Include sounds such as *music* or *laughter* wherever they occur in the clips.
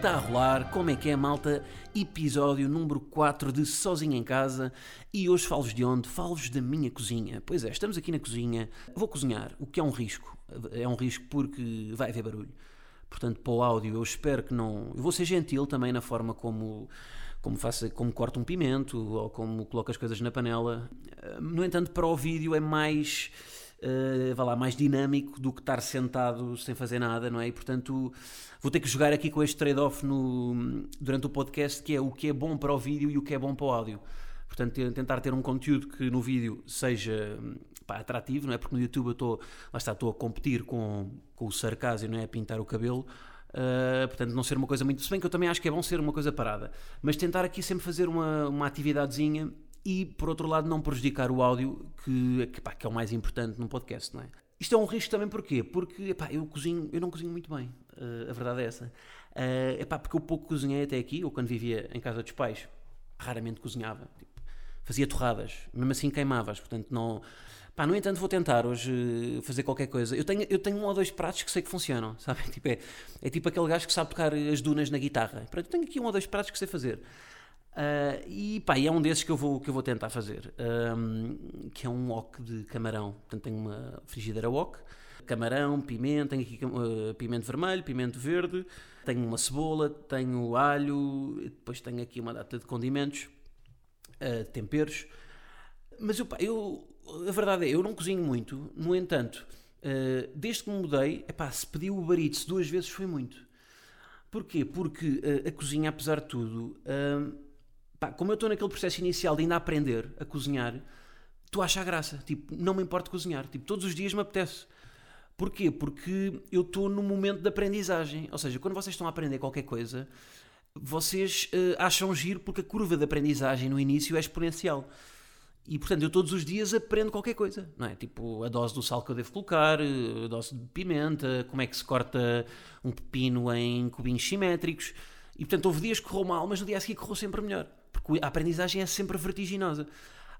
Está a rolar, como é que é, malta? Episódio número 4 de Sozinho em Casa. E hoje falo-vos de onde? Falo-vos da minha cozinha. Pois é, estamos aqui na cozinha. Vou cozinhar, o que é um risco. É um risco porque vai haver barulho. Portanto, para o áudio, eu espero que não. Eu vou ser gentil também na forma como. Como, faço, como corto um pimento ou como coloco as coisas na panela. No entanto, para o vídeo é mais uh, vá lá, mais dinâmico do que estar sentado sem fazer nada, não é? E portanto vou ter que jogar aqui com este trade-off durante o podcast, que é o que é bom para o vídeo e o que é bom para o áudio. Portanto, tentar ter um conteúdo que no vídeo seja pá, atrativo, não é? Porque no YouTube eu estou, lá está, estou a competir com, com o sarcasmo, não é? A pintar o cabelo. Uh, portanto, não ser uma coisa muito. Se bem que eu também acho que é bom ser uma coisa parada, mas tentar aqui sempre fazer uma, uma atividadezinha e, por outro lado, não prejudicar o áudio, que, que, pá, que é o mais importante num podcast, não é? Isto é um risco também porquê? Porque epá, eu cozinho, eu não cozinho muito bem, uh, a verdade é essa. Uh, epá, porque eu pouco cozinhei até aqui, ou quando vivia em casa dos pais, raramente cozinhava. Tipo, fazia torradas, mesmo assim queimavas, portanto não. Pá, no entanto, vou tentar hoje fazer qualquer coisa. Eu tenho, eu tenho um ou dois pratos que sei que funcionam, sabe? *laughs* Tipo, é, é tipo aquele gajo que sabe tocar as dunas na guitarra. Pronto, eu tenho aqui um ou dois pratos que sei fazer. Uh, e pá, e é um desses que eu vou, que eu vou tentar fazer, um, que é um wok de camarão. Portanto, tenho uma frigideira wok, camarão, pimenta, tenho aqui uh, pimento vermelho, pimento verde, tenho uma cebola, tenho alho, depois tenho aqui uma data de condimentos, uh, temperos. Mas eu, pá, eu, a verdade é, eu não cozinho muito, no entanto, desde que me mudei, epá, se pedi o Eats duas vezes foi muito. Porquê? Porque a cozinha, apesar de tudo pá, como eu estou naquele processo inicial de ainda aprender a cozinhar, tu achas graça. Tipo, não me importa cozinhar. Tipo, todos os dias me apetece. Porquê? Porque eu estou no momento de aprendizagem. Ou seja, quando vocês estão a aprender qualquer coisa, vocês uh, acham giro porque a curva de aprendizagem no início é exponencial. E portanto, eu todos os dias aprendo qualquer coisa, não é? Tipo, a dose do sal que eu devo colocar, a dose de pimenta, como é que se corta um pepino em cubinhos simétricos. E portanto, houve dias que correu mal, mas no dia a seguir correu sempre melhor porque a aprendizagem é sempre vertiginosa.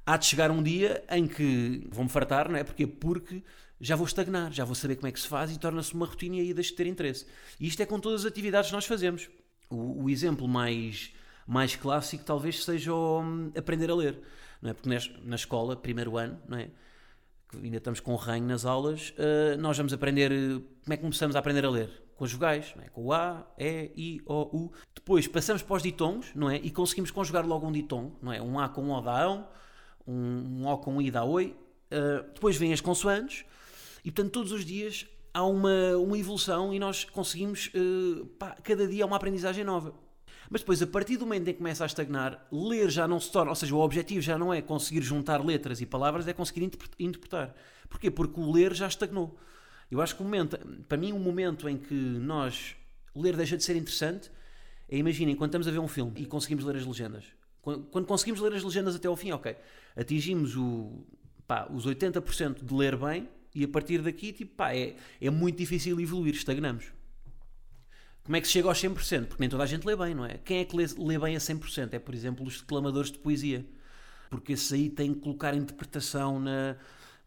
Há de chegar um dia em que vou-me fartar, não é? Porque, porque já vou estagnar, já vou saber como é que se faz e torna-se uma rotina e aí deixo de ter interesse. E isto é com todas as atividades que nós fazemos. O, o exemplo mais, mais clássico talvez seja o, um, aprender a ler, não é? Porque na escola, primeiro ano, não é? Ainda estamos com o ranho nas aulas, uh, nós vamos aprender. Como é que começamos a aprender a ler? Vogais, é? com o A, E, I, O, U. Depois passamos para os ditongos, não é? E conseguimos conjugar logo um ditongo, não é? Um A com um O dá ão, um, um O com um I dá oi. Uh, depois vêm as consoantes e, portanto, todos os dias há uma, uma evolução e nós conseguimos, uh, pá, cada dia há uma aprendizagem nova. Mas depois, a partir do momento em que começa a estagnar, ler já não se torna, ou seja, o objetivo já não é conseguir juntar letras e palavras, é conseguir interpretar. Porquê? Porque o ler já estagnou. Eu acho que o momento, para mim, o momento em que nós ler deixa de ser interessante é, imaginem, quando estamos a ver um filme e conseguimos ler as legendas. Quando, quando conseguimos ler as legendas até ao fim, ok, atingimos o, pá, os 80% de ler bem e a partir daqui, tipo, pá, é, é muito difícil evoluir, estagnamos. Como é que se chega aos 100%? Porque nem toda a gente lê bem, não é? Quem é que lê, lê bem a 100%? É, por exemplo, os declamadores de poesia. Porque esse aí tem que colocar interpretação na,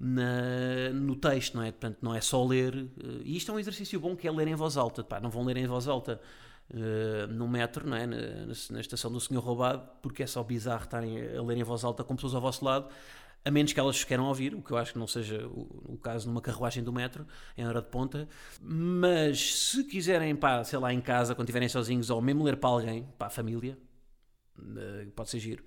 na, no texto, não é? Portanto, não é só ler. Eh, e isto é um exercício bom que é ler em voz alta. Pá, não vão ler em voz alta uh, no metro, não é? Na, na, estação do Senhor Roubado, porque é só bizarro estarem a ler em voz alta com pessoas ao vosso lado, a menos que elas queiram ouvir, o que eu acho que não seja o, o caso numa carruagem do metro, em hora de ponta. Mas se quiserem, pá, sei lá, em casa, quando estiverem sozinhos, ou mesmo ler para alguém, para a família, pode ser giro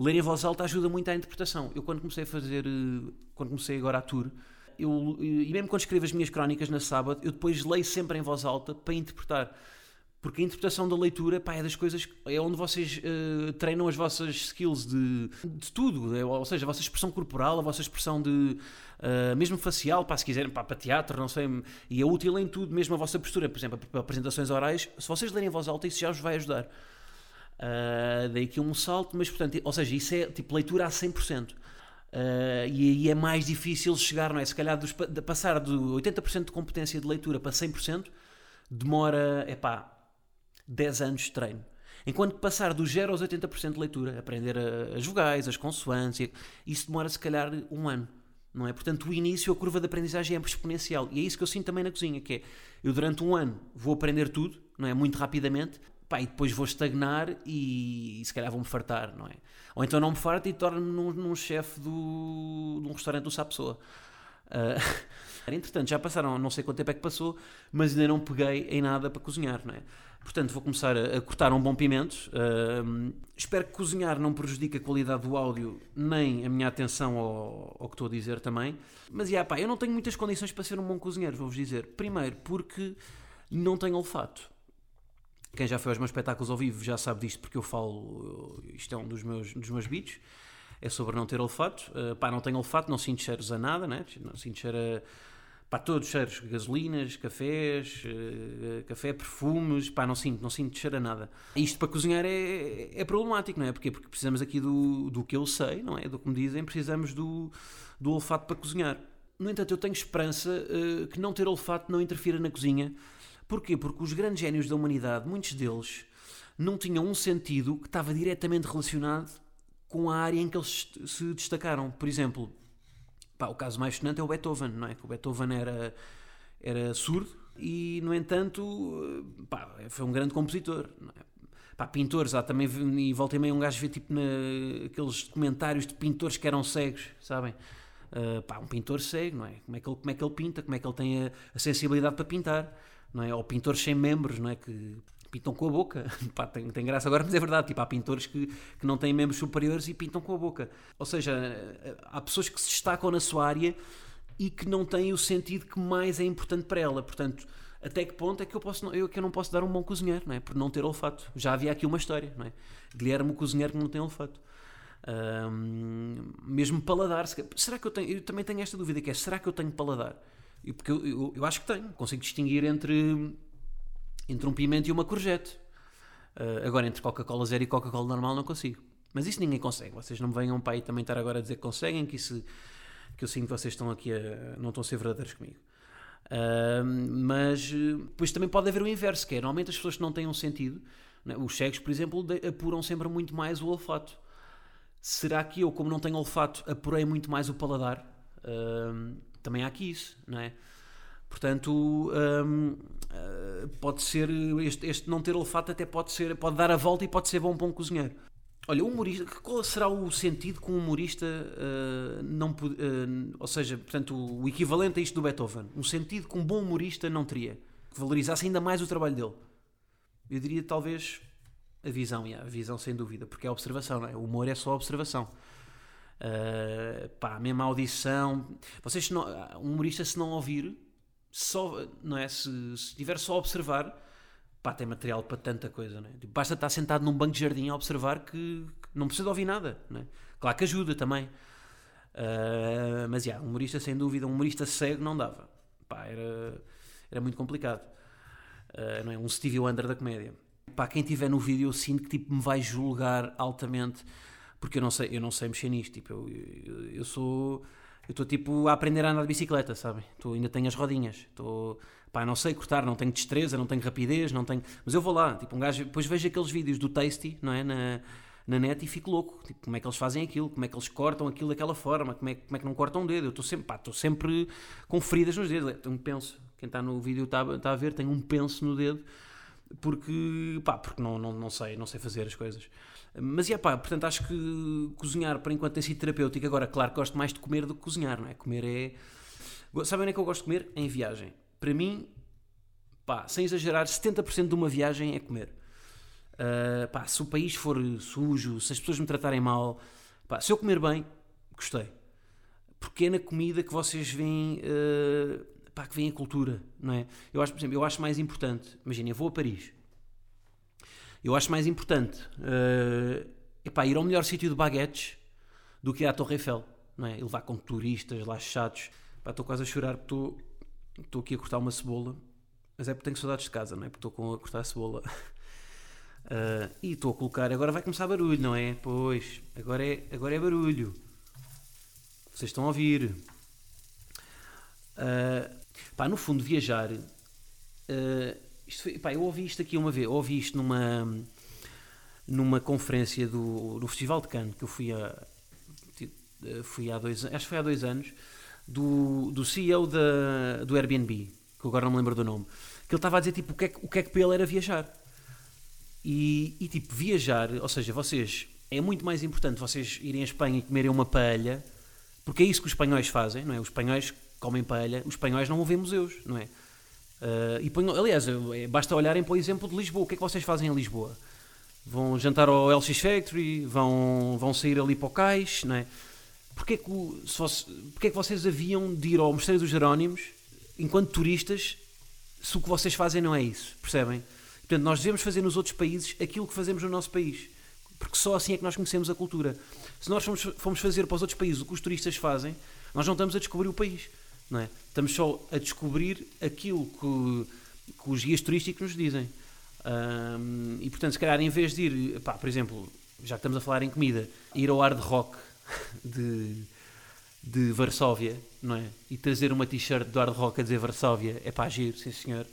ler em voz alta ajuda muito à interpretação. Eu quando comecei a fazer, eh, quando comecei agora a tour, eu, e mesmo quando escrevo as minhas crónicas na sábado, eu depois leio sempre em voz alta para interpretar. Porque a interpretação da leitura pá, é das coisas, é onde vocês uh, treinam as vossas skills de, de tudo, é, ou seja, a vossa expressão corporal, a vossa expressão de, uh, mesmo facial, pá, se quiserem, pá, para teatro, não sei, e é útil em tudo, mesmo a vossa postura, por exemplo, para apresentações orais, se vocês lerem em voz alta, isso já vos vai ajudar. Uh, dei aqui um salto, mas portanto, ou seja, isso é tipo leitura a 100%. Uh, e aí é mais difícil chegar, não é? Se calhar dos, de passar de 80% de competência de leitura para 100% demora, é pá, 10 anos de treino. Enquanto passar do 0 aos 80% de leitura, aprender as vogais, as consoantes, isso demora se calhar um ano. Não é? Portanto, o início, a curva de aprendizagem é exponencial. E é isso que eu sinto também na cozinha, que é, eu durante um ano vou aprender tudo, não é? Muito rapidamente, pá, e depois vou estagnar e, e se calhar vou-me fartar, não é? Ou então não me farto e torno-me num, num chefe de um restaurante do Sapessoa. Uh, *laughs* entretanto, já passaram, não sei quanto tempo é que passou, mas ainda não peguei em nada para cozinhar, não é? Portanto, vou começar a, a cortar um bom pimento. Uh, espero que cozinhar não prejudique a qualidade do áudio, nem a minha atenção ao, ao que estou a dizer também. Mas, yeah, pá, eu não tenho muitas condições para ser um bom cozinheiro, vou-vos dizer. Primeiro, porque não tenho olfato. Quem já foi aos meus espetáculos ao vivo já sabe disto, porque eu falo, isto é um dos meus, dos meus beats, é sobre não ter olfato. Uh, pá, não tenho olfato, não sinto cheiros a nada, né? não sinto cheiro a pá, todos cheiros, gasolinas, cafés, uh, café, perfumes, pá, não sinto, não sinto cheiro a nada. Isto para cozinhar é, é problemático, não é? Porquê? Porque precisamos aqui do, do que eu sei, não é? Do que me dizem, precisamos do, do olfato para cozinhar. No entanto, eu tenho esperança uh, que não ter olfato não interfira na cozinha. Porquê? Porque os grandes génios da humanidade, muitos deles, não tinham um sentido que estava diretamente relacionado com a área em que eles se destacaram. Por exemplo, Pá, o caso mais sonante é o Beethoven, não é? Que o Beethoven era, era surdo e, no entanto, pá, foi um grande compositor. É? Pá, pintores, há também, e volta e meia um gajo vê tipo naqueles comentários de pintores que eram cegos, sabem? Uh, pá, um pintor cego, não é? Como é que ele, como é que ele pinta, como é que ele tem a, a sensibilidade para pintar, não é? Ou pintores sem membros, não é? Que pintam com a boca. *laughs* Pá, tem, tem graça agora, mas é verdade. Tipo, há pintores que, que não têm membros superiores e pintam com a boca. Ou seja, há pessoas que se destacam na sua área e que não têm o sentido que mais é importante para ela. Portanto, até que ponto é que eu, posso, eu, que eu não posso dar um bom cozinheiro, não é? Por não ter olfato. Já havia aqui uma história, não é? Guilherme, o cozinheiro que não tem olfato. Um, mesmo paladar. Será que eu tenho? Eu também tenho esta dúvida que é: será que eu tenho paladar? Porque eu, eu, eu acho que tenho. Consigo distinguir entre entre um pimento e uma courgette. Uh, agora, entre Coca-Cola zero e Coca-Cola normal, não consigo. Mas isso ninguém consegue. Vocês não me venham para aí também estar agora a dizer que conseguem, que, isso, que eu sinto que vocês estão aqui a, não estão a ser verdadeiros comigo. Uh, mas depois também pode haver o inverso, que é normalmente as pessoas que não têm um sentido, né, os cegos, por exemplo, apuram sempre muito mais o olfato. Será que eu, como não tenho olfato, apurei muito mais o paladar? Uh, também há aqui isso, não é? Portanto, um, uh, pode ser este, este, não ter olfato até pode ser pode dar a volta e pode ser bom para um cozinheiro. Olha, humorista, qual será o sentido que um humorista uh, não uh, ou seja, portanto, o equivalente a isto do Beethoven, um sentido que um bom humorista não teria, que valorizasse ainda mais o trabalho dele. Eu diria talvez a visão, yeah, a visão sem dúvida, porque é a observação, não é? O humor é só observação. Uh, pá, a mesma audição. Vocês, não, um humorista, se não ouvir, só, não é? Se, estiver só a observar, pá, tem material para tanta coisa, não é? Tipo, basta estar sentado num banco de jardim a observar que, que não precisa ouvir nada, não é? Claro que ajuda também. Uh, mas, yeah, um humorista sem dúvida, um humorista cego não dava. Pá, era, era muito complicado. Uh, não é? Um Stevie Wonder da comédia. Pá, quem tiver no vídeo eu sinto que tipo, me vai julgar altamente porque eu não sei, eu não sei mexer nisto. Tipo, eu, eu, eu sou eu estou tipo a aprender a andar de bicicleta, sabem? Tô, ainda tenho as rodinhas, estou, pá, não sei cortar, não tenho destreza, não tenho rapidez, não tenho, mas eu vou lá, tipo um gajo, depois vejo aqueles vídeos do Tasty, não é, na, na net e fico louco, tipo, como é que eles fazem aquilo, como é que eles cortam aquilo daquela forma, como é, como é que não cortam um dedo, eu estou sempre, pá, estou sempre com feridas nos dedos, tenho um penso, quem está no vídeo está, está a ver, tenho um penso no dedo, porque, pá, porque não, não, não sei, não sei fazer as coisas. Mas é pá, portanto acho que cozinhar por enquanto tem sido terapêutico. Agora, claro, gosto mais de comer do que cozinhar, não é? Comer é. Sabem onde é que eu gosto de comer? Em viagem. Para mim, pá, sem exagerar, 70% de uma viagem é comer. Uh, pá, se o país for sujo, se as pessoas me tratarem mal, pá, se eu comer bem, gostei. Porque é na comida que vocês veem, uh, pá, que vem a cultura, não é? Eu acho, por exemplo, eu acho mais importante, imagina, eu vou a Paris eu acho mais importante uh, epá, ir ao melhor sítio de baguetes do que ir à Torre Eiffel, não é? E levar com turistas lá chatos. Estou quase a chorar porque estou aqui a cortar uma cebola, mas é porque tenho saudades de casa, não é? Porque estou a cortar a cebola. Uh, *laughs* e estou a colocar, agora vai começar barulho, não é? Pois, agora é, agora é barulho. Vocês estão a ouvir. Uh, pá, no fundo, viajar. Uh, isto foi, pá, eu ouvi isto aqui uma vez, ouvi isto numa, numa conferência do, do Festival de Cannes, que eu fui, a, fui há dois acho que foi há dois anos, do, do CEO da, do Airbnb, que agora não me lembro do nome, que ele estava a dizer tipo, o, que é, o que é que para ele era viajar. E, e tipo, viajar, ou seja, vocês, é muito mais importante vocês irem à Espanha e comerem uma paella, porque é isso que os espanhóis fazem, não é? Os espanhóis comem paella, os espanhóis não ver museus, não é? Uh, e ponham, aliás, é, basta olharem para o exemplo de Lisboa. O que é que vocês fazem em Lisboa? Vão jantar ao LX Factory, vão, vão sair ali para o cais, não é? Porquê que, se fosse, porquê que vocês haviam de ir ao Mosteiro dos Jerónimos enquanto turistas se o que vocês fazem não é isso? Percebem? Portanto, nós devemos fazer nos outros países aquilo que fazemos no nosso país. Porque só assim é que nós conhecemos a cultura. Se nós formos, formos fazer para os outros países o que os turistas fazem, nós não estamos a descobrir o país. Não é? Estamos só a descobrir aquilo que, que os guias turísticos nos dizem. Um, e portanto, se calhar, em vez de ir, pá, por exemplo, já que estamos a falar em comida, ir ao hard rock *laughs* de, de Varsóvia, não é? E trazer uma t-shirt do hard rock a dizer Varsóvia, é pá, giro, sim senhor.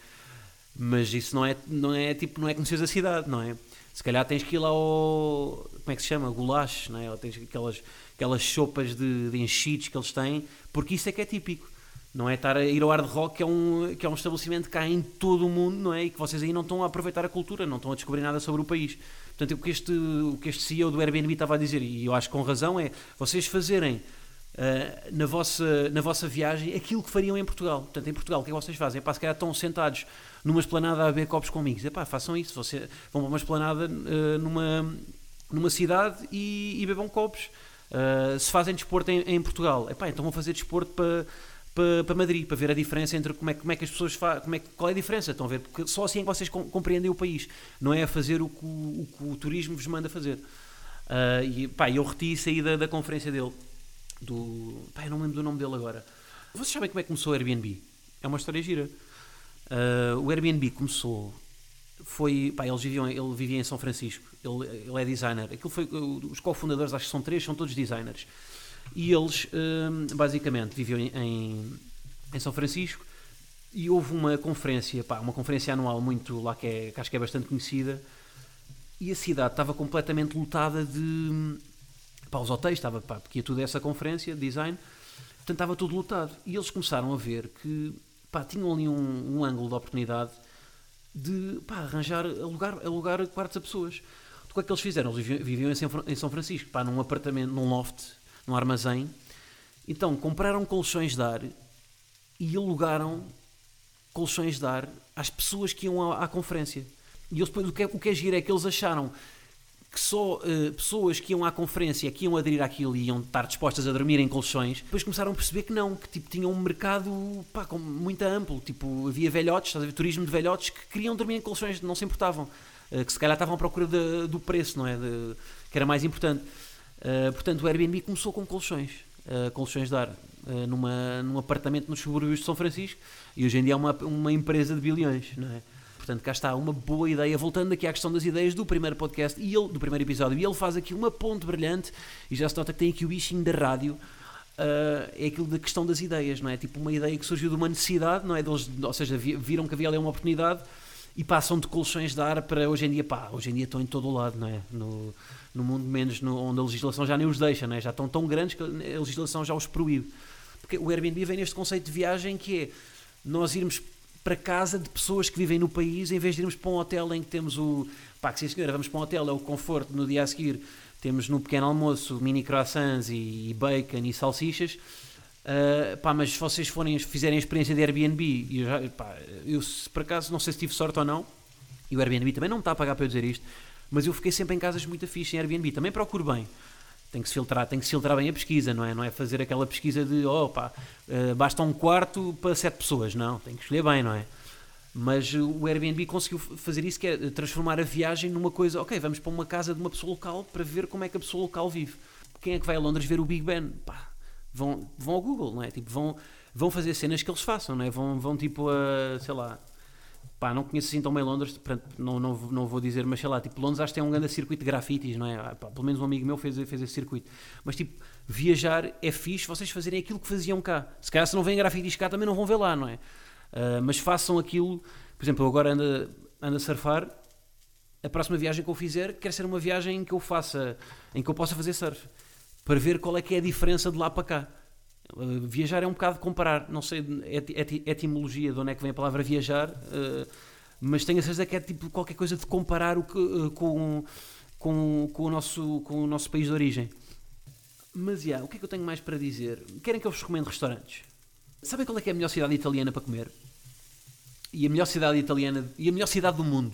Mas isso não é, não é tipo, não é conhecer a cidade, não é? Se calhar tens que ir lá ao. Como é que se chama? Goulash, não é? Ou tens aquelas, aquelas sopas de, de enchidos que eles têm, porque isso é que é típico. Não é estar a ir ao Hard Rock, que é, um, que é um estabelecimento que há em todo o mundo, não é? E que vocês aí não estão a aproveitar a cultura, não estão a descobrir nada sobre o país. Portanto, o que este, o que este CEO do Airbnb estava a dizer, e eu acho com razão, é vocês fazerem uh, na, vossa, na vossa viagem aquilo que fariam em Portugal. Portanto, em Portugal, o que é que vocês fazem? É pá, se calhar estão sentados numa esplanada a beber copos com amigos. É façam isso. Você, vão para uma esplanada uh, numa, numa cidade e, e bebam copos. Uh, se fazem desporto em, em Portugal, é pá, então vão fazer desporto para para, para Madrid, para ver a diferença entre como é, como é que as pessoas fazem, como é, qual é a diferença, estão a ver? Porque só assim é que vocês compreendem o país, não é a fazer o que o, o, que o turismo vos manda fazer. Uh, e pá, eu reti isso aí da, da conferência dele, do. pá, eu não lembro do nome dele agora. Vocês sabem como é que começou o Airbnb? É uma história gira. Uh, o Airbnb começou. Foi. Pá, eles viviam, ele vivia em São Francisco. Ele, ele é designer. Aquilo foi. Os cofundadores, acho que são três, são todos designers. E eles, hum, basicamente, viviam em, em São Francisco e houve uma conferência, pá, uma conferência anual muito lá que, é, que acho que é bastante conhecida e a cidade estava completamente lotada de pá, os hotéis, estava, pá, porque ia tudo essa conferência de design, portanto estava tudo lotado e eles começaram a ver que pá, tinham ali um, um ângulo de oportunidade de pá, arranjar, alugar, alugar quartos a pessoas. O que é que eles fizeram? Eles viviam em São Francisco, pá, num apartamento, num loft num armazém. Então compraram colchões de ar e alugaram colchões de ar às pessoas que iam à, à conferência. E eles, o, que é, o que é giro é que eles acharam que só uh, pessoas que iam à conferência, que iam aderir àquilo e iam estar dispostas a dormir em colchões, depois começaram a perceber que não, que tipo, tinham um mercado pá, com, muito amplo. Tipo, havia velhotes, estás a ver, turismo de velhotes que queriam dormir em colchões, não se importavam. Uh, que se calhar estavam à procura de, do preço, não é? De, que era mais importante. Uh, portanto, o Airbnb começou com colchões, uh, colchões de ar, uh, numa, num apartamento nos subúrbios de São Francisco e hoje em dia é uma, uma empresa de bilhões, não é? Portanto, cá está uma boa ideia. Voltando aqui à questão das ideias do primeiro podcast e ele, do primeiro episódio, e ele faz aqui uma ponte brilhante e já se nota que tem aqui o bichinho da rádio. Uh, é aquilo da questão das ideias, não é? Tipo uma ideia que surgiu de uma necessidade, não é? Deles, ou seja, viram que havia ali uma oportunidade e passam de colchões de ar para hoje em dia, pá, hoje em dia estão em todo o lado, não é? No, no mundo menos no, onde a legislação já nem os deixa, não é? já estão tão grandes que a legislação já os proíbe. Porque o Airbnb vem neste conceito de viagem que é nós irmos para casa de pessoas que vivem no país em vez de irmos para um hotel em que temos o. pá, que sim senhora, vamos para um hotel, é o conforto, no dia a seguir temos no pequeno almoço mini croissants e, e bacon e salsichas. Uh, pá, mas se vocês forem, fizerem a experiência de Airbnb, eu, já, pá, eu por acaso não sei se tive sorte ou não, e o Airbnb também não me está a pagar para eu dizer isto, mas eu fiquei sempre em casas muito fixe em Airbnb. Também procuro bem. Tem que se filtrar, tem que se filtrar bem a pesquisa, não é? Não é fazer aquela pesquisa de, pá, uh, basta um quarto para sete pessoas. Não, tem que escolher bem, não é? Mas o Airbnb conseguiu fazer isso, que é transformar a viagem numa coisa, ok, vamos para uma casa de uma pessoa local para ver como é que a pessoa local vive. Quem é que vai a Londres ver o Big Ben? Pá, vão, vão ao Google, não é? Tipo, vão, vão fazer cenas que eles façam, não é? Vão, vão tipo a, sei lá, Pá, não conheço assim tão bem Londres, não, não, não vou dizer, mas sei lá, tipo, Londres acho que tem um grande circuito de grafites, não é? Ah, pá, pelo menos um amigo meu fez, fez esse circuito. Mas tipo, viajar é fixe, vocês fazerem aquilo que faziam cá. Se calhar se não vêm grafites cá também não vão ver lá, não é? Uh, mas façam aquilo, por exemplo, eu agora ando, ando a surfar, a próxima viagem que eu fizer quer ser uma viagem em que eu faça, em que eu possa fazer surf, para ver qual é que é a diferença de lá para cá. Uh, viajar é um bocado comparar, não sei a etimologia de onde é que vem a palavra viajar, uh, mas tenho a certeza que é tipo qualquer coisa de comparar o que, uh, com, com, com, o nosso, com o nosso país de origem. Mas, yeah, o que é que eu tenho mais para dizer? Querem que eu vos recomende restaurantes? Sabem qual é que é a melhor cidade italiana para comer? E a melhor cidade italiana e a melhor cidade do mundo?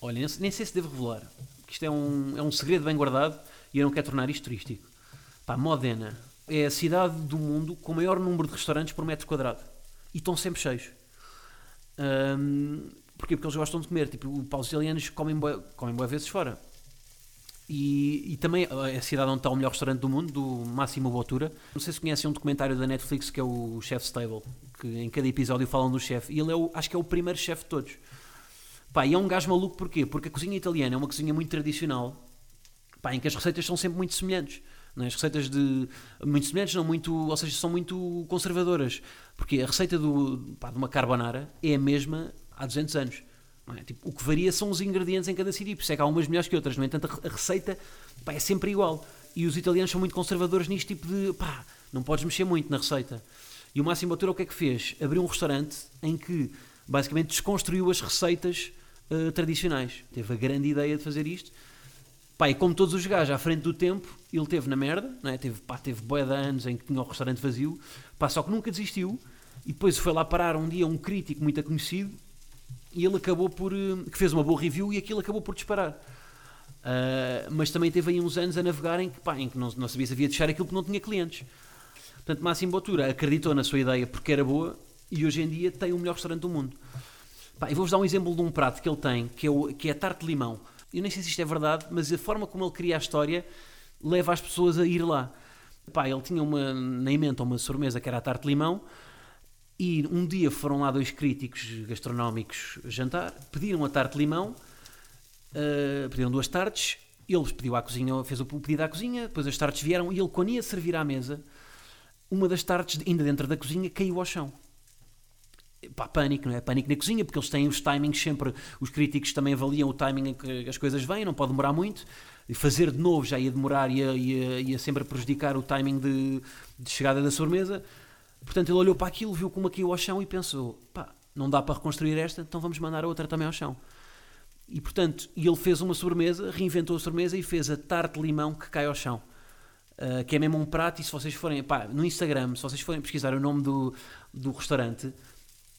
Olha, nem sei se devo revelar, que isto é um, é um segredo bem guardado e eu não quero tornar isto turístico. Pá, Modena é a cidade do mundo com o maior número de restaurantes por metro quadrado. E estão sempre cheios. Um, porquê? Porque eles gostam de comer. Tipo, os italianos comem boas comem boa vezes fora. E, e, também é a cidade onde está o melhor restaurante do mundo, do Máximo Botura. Não sei se conhecem um documentário da Netflix que é o Chef's Table, que em cada episódio falam do chefe. E ele é o, acho que é o primeiro chefe de todos. Pá, e é um gajo maluco porquê? Porque a cozinha italiana é uma cozinha muito tradicional, pá, em que as receitas são sempre muito semelhantes. É? As receitas de. muito semelhantes, não muito. ou seja, são muito conservadoras. Porque a receita do, pá, de uma carbonara é a mesma há 200 anos. É? Tipo, o que varia são os ingredientes em cada sítio. Por isso é que há umas melhores que outras. No entanto, a receita pá, é sempre igual. E os italianos são muito conservadores nisto, tipo de pá, não podes mexer muito na receita. E o Máximo Bottura o que é que fez? Abriu um restaurante em que basicamente desconstruiu as receitas uh, tradicionais. Teve a grande ideia de fazer isto. Pá, e como todos os gajos à frente do tempo, ele teve na merda, não é? teve, pá, teve boia de anos em que tinha o restaurante vazio, pá, só que nunca desistiu. E depois foi lá parar um dia um crítico muito conhecido e ele acabou por. Eh, que fez uma boa review e aquilo acabou por disparar. Uh, mas também teve aí uns anos a navegar em que, pá, em que não, não sabia se havia de deixar aquilo porque não tinha clientes. Portanto, Máximo Botura acreditou na sua ideia porque era boa e hoje em dia tem o melhor restaurante do mundo. Pá, eu vou-vos dar um exemplo de um prato que ele tem, que é, o, que é a tarte de limão. Eu nem sei se isto é verdade, mas a forma como ele cria a história leva as pessoas a ir lá. Pá, ele tinha uma, na emenda uma sobremesa que era a tarte de limão e um dia foram lá dois críticos gastronómicos jantar, pediram a tarte de limão, uh, pediram duas tartes, ele pediu à cozinha, fez o pedido à cozinha, depois as tartes vieram e ele, quando ia servir à mesa, uma das tartes, ainda dentro da cozinha, caiu ao chão. Pá, pânico, não é? Pânico na cozinha, porque eles têm os timings sempre, os críticos também avaliam o timing em que as coisas vêm, não pode demorar muito, e fazer de novo já ia demorar, ia, ia, ia sempre prejudicar o timing de, de chegada da sobremesa. Portanto, ele olhou para aquilo, viu como caiu ao chão e pensou: pá, não dá para reconstruir esta, então vamos mandar a outra também ao chão. E portanto, ele fez uma sobremesa, reinventou a sobremesa e fez a tarte de limão que cai ao chão. Uh, que é mesmo um prato, e se vocês forem, pá, no Instagram, se vocês forem pesquisar o nome do, do restaurante,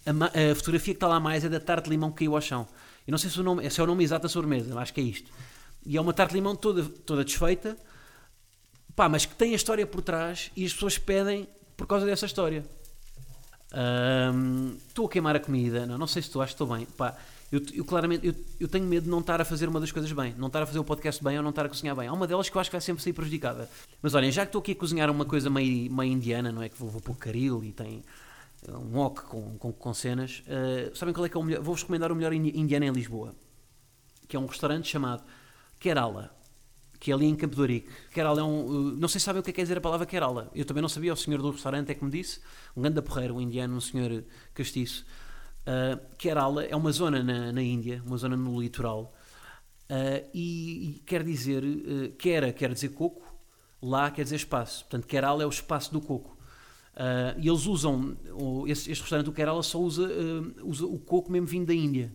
a, a fotografia que está lá mais é da tarte de limão que caiu ao chão. Eu não sei se, o nome, se é o nome exato da sobremesa, acho que é isto. E é uma tarte de limão toda, toda desfeita, pá, mas que tem a história por trás e as pessoas pedem por causa dessa história. Estou a queimar a comida, não, não sei se tu acho que estou bem. Pá, eu, eu claramente eu, eu, tenho medo de não estar a fazer uma das coisas bem, não estar a fazer o podcast bem ou não estar a cozinhar bem. Há uma delas que eu acho que vai sempre sair prejudicada. Mas olhem, já que estou aqui a cozinhar uma coisa meio, meio indiana, não é? Que vou, vou pôr caril e tem um wok com, com, com cenas. Uh, sabem qual é que é o melhor? Vou-vos recomendar o melhor indiano em Lisboa, que é um restaurante chamado Kerala que é ali em Campo de Ourique. Kerala é um. Não sei se sabem o que é que quer dizer a palavra Kerala. Eu também não sabia, o senhor do restaurante é que me disse. Um grande porreiro, um indiano, um senhor castiço. Uh, Kerala é uma zona na, na Índia, uma zona no litoral. Uh, e, e, quer dizer, uh, Kera quer dizer coco, lá quer dizer espaço. Portanto, Kerala é o espaço do coco. Uh, e eles usam, este, este, restaurante do Kerala só usa, uh, usa o coco mesmo vindo da Índia.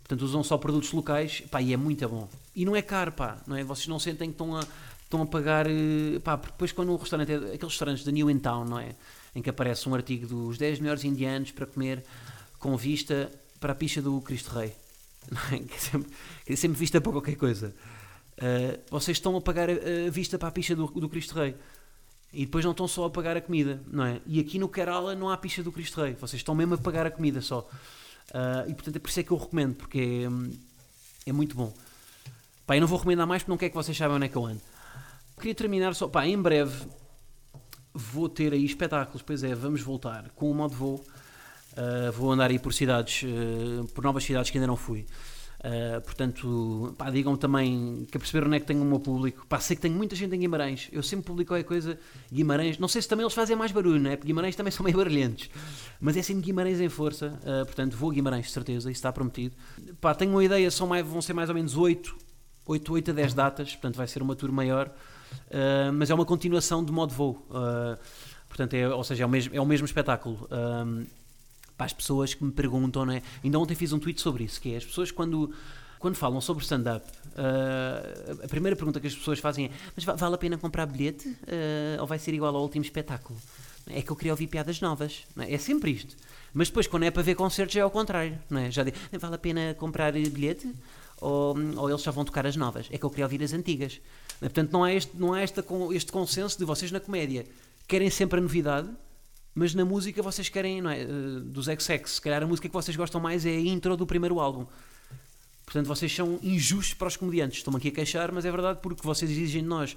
Portanto, usam só produtos locais, pá, e é muito bom. E não é caro, pá, não é? Vocês não sentem que estão a, estão a pagar, eh, pá, porque depois quando o restaurante é aqueles restaurantes da New in Town, não é? Em que aparece um artigo dos 10 melhores indianos para comer com vista para a picha do Cristo Rei. *laughs* É? Que, é sempre, que é sempre vista para qualquer coisa. Uh, vocês estão a pagar a, a vista para a picha do, do Cristo Rei. E depois não estão só a pagar a comida, não é? E aqui no Kerala não há picha do Cristo Rei. Vocês estão mesmo a pagar a comida só. Uh, e portanto é por isso é que eu recomendo, porque é, é muito bom. Pá, eu não vou recomendar mais porque não quero que vocês saibam onde é que eu ando. Queria terminar só, pá, em breve vou ter aí espetáculos, pois é, vamos voltar com o modo voo. Uh, vou andar aí por cidades, uh, por novas cidades que ainda não fui. Uh, portanto, pá, digam também que a perceber onde é que tenho o meu público. Pá, sei que tenho muita gente em Guimarães. Eu sempre publico qualquer coisa. Guimarães, não sei se também eles fazem mais barulho, né? Porque Guimarães também *laughs* são meio barulhentos. Mas é sempre Guimarães em força. Uh, portanto, vou a Guimarães, de certeza, isso está prometido. Pá, tenho uma ideia, são mais, vão ser mais ou menos 8, 8, 8 a 10 datas. Portanto, vai ser uma tour maior. Uh, mas é uma continuação de modo voo. portanto, é, ou seja, é o mesmo, é o mesmo espetáculo para as pessoas que me perguntam, né? ainda ontem fiz um tweet sobre isso, que é as pessoas quando, quando falam sobre stand-up, uh, a primeira pergunta que as pessoas fazem é mas vale a pena comprar bilhete uh, ou vai ser igual ao último espetáculo? É que eu queria ouvir piadas novas, é? é? sempre isto. Mas depois, quando é para ver concertos, é ao contrário. Não é? Já digo, vale a pena comprar bilhete ou, ou eles já vão tocar as novas? É que eu queria ouvir as antigas. Portanto, não há, este, não há esta, este consenso de vocês na comédia querem sempre a novidade mas na música vocês querem, não é? Eh, dos XX, se calhar a música que vocês gostam mais é a intro do primeiro álbum. Portanto, vocês são injustos para os comediantes. Estou-me aqui a queixar, mas é verdade porque vocês exigem de nós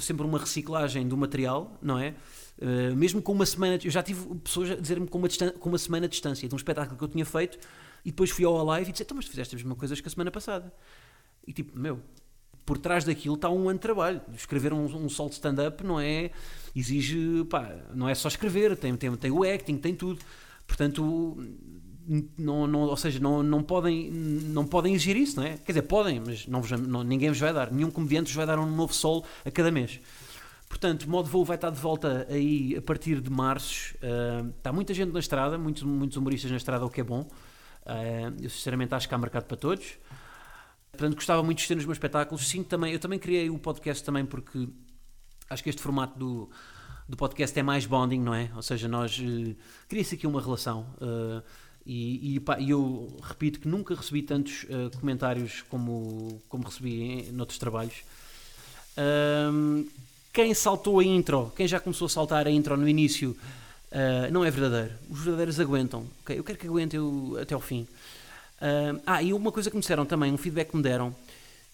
sempre uma reciclagem do material, não é? Uh, mesmo com uma semana, eu já tive pessoas a dizer-me com uma, com uma semana de distância de um espetáculo que eu tinha feito e depois fui ao live e disse: Então, mas fizeste as mesmas coisas que a semana passada. E tipo, meu, por trás daquilo está um ano de trabalho. Escrever um, um solo stand-up não é. exige. pá, não é só escrever, tem, tem, tem o acting, tem tudo. Portanto, não, não, ou seja, não, não, podem, não podem exigir isso, não é? Quer dizer, podem, mas não, não, ninguém vos vai dar. Nenhum comediante vos vai dar um novo solo a cada mês. Portanto, o modo voo vai estar de volta aí a partir de março. Uh, está muita gente na estrada, muitos, muitos humoristas na estrada, o que é bom. Uh, eu sinceramente acho que há mercado para todos. Portanto, gostava muito de ter nos meus espetáculos. Sim, também, eu também criei o podcast também porque acho que este formato do, do podcast é mais bonding, não é? Ou seja, nós uh, cria-se aqui uma relação. Uh, e, e pá, eu repito que nunca recebi tantos uh, comentários como, como recebi em, noutros trabalhos. quem saltou a intro, quem já começou a saltar a intro no início, uh, não é verdadeiro. Os verdadeiros aguentam. Okay? Eu quero que aguentem até ao fim. Uh, ah, e uma coisa que me disseram também, um feedback que me deram,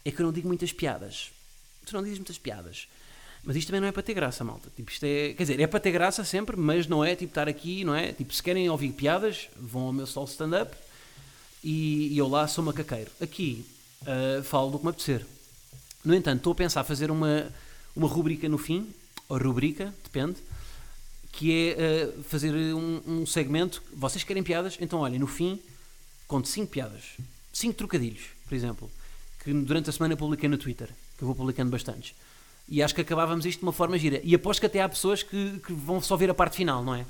é que eu não digo muitas piadas. Tu não dizes muitas piadas. Mas isto também não é para ter graça, malta. Tipo, isto é, quer dizer, é para ter graça sempre, mas não é tipo estar aqui, não é? Tipo, se querem ouvir piadas, vão ao meu solo stand-up e, e, eu lá sou macaqueiro. Aqui uh, falo do que me apetecer. No entanto, estou a pensar fazer uma, uma rubrica no fim, ou rubrica, depende, que é uh, fazer um, um segmento. Vocês querem piadas? Então, olhem, no fim conto 5 piadas, 5 trocadilhos, por exemplo, que durante a semana publiquei no Twitter, que eu vou publicando bastantes. E acho que acabávamos isto de uma forma gira. E aposto que até há pessoas que, que vão só ver a parte final, não é?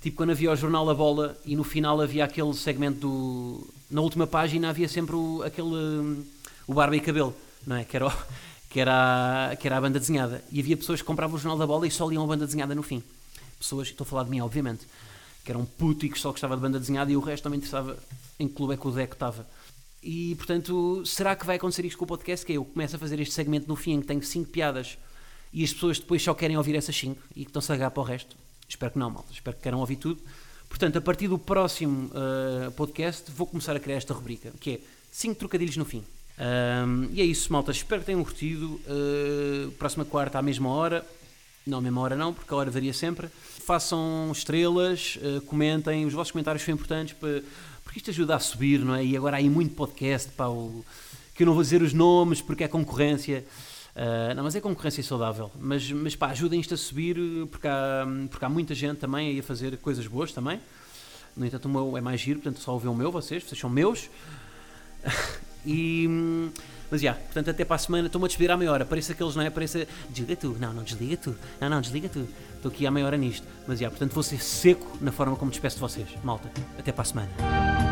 Tipo quando havia o jornal A Bola e no final havia aquele segmento do. Na última página havia sempre o, aquele. Hum, o Barba e Cabelo, não é? Que era, o, *laughs* que, era, a, que era a banda desenhada. E havia pessoas que compravam o jornal da bola e só liam a banda desenhada no fim. Pessoas, estou a falar de mim, obviamente que era um puto e que só gostava de banda desenhada e o resto me interessava em que clube é que o Deco estava. E portanto, será que vai acontecer isto com o podcast? Que é eu começo a fazer este segmento no fim em que tenho 5 piadas e as pessoas depois só querem ouvir essas 5 e que estão-se a agarrar para o resto? Espero que não, malta. Espero que queiram ouvir tudo. Portanto, a partir do próximo uh, podcast, vou começar a criar esta rubrica, que é 5 trocadilhos no fim. Um, e é isso, malta. Espero que tenham curtido. Uh, próxima quarta, à mesma hora. Não, mesma hora não, porque a hora varia sempre façam estrelas, uh, comentem, os vossos comentários são importantes para, porque isto ajuda a subir, não é? E agora há aí muito podcast, pá, o, que eu não vou dizer os nomes porque é concorrência. Uh, não, mas é concorrência saudável. Mas, mas pá, ajudem isto a subir porque há, porque há muita gente também aí a fazer coisas boas também. No entanto, o meu é mais giro, portanto só ouvir o meu, vocês, vocês são meus. *laughs* e. Mas já, yeah, portanto, até para a semana estou-me a despedir à meia hora. Parece aqueles, não é? Parece. Desliga tu, não, não desliga tu, não, não, desliga tu. Estou aqui à meia hora nisto. Mas já, yeah, portanto, vou ser seco na forma como despeço de vocês. Malta, até para a semana.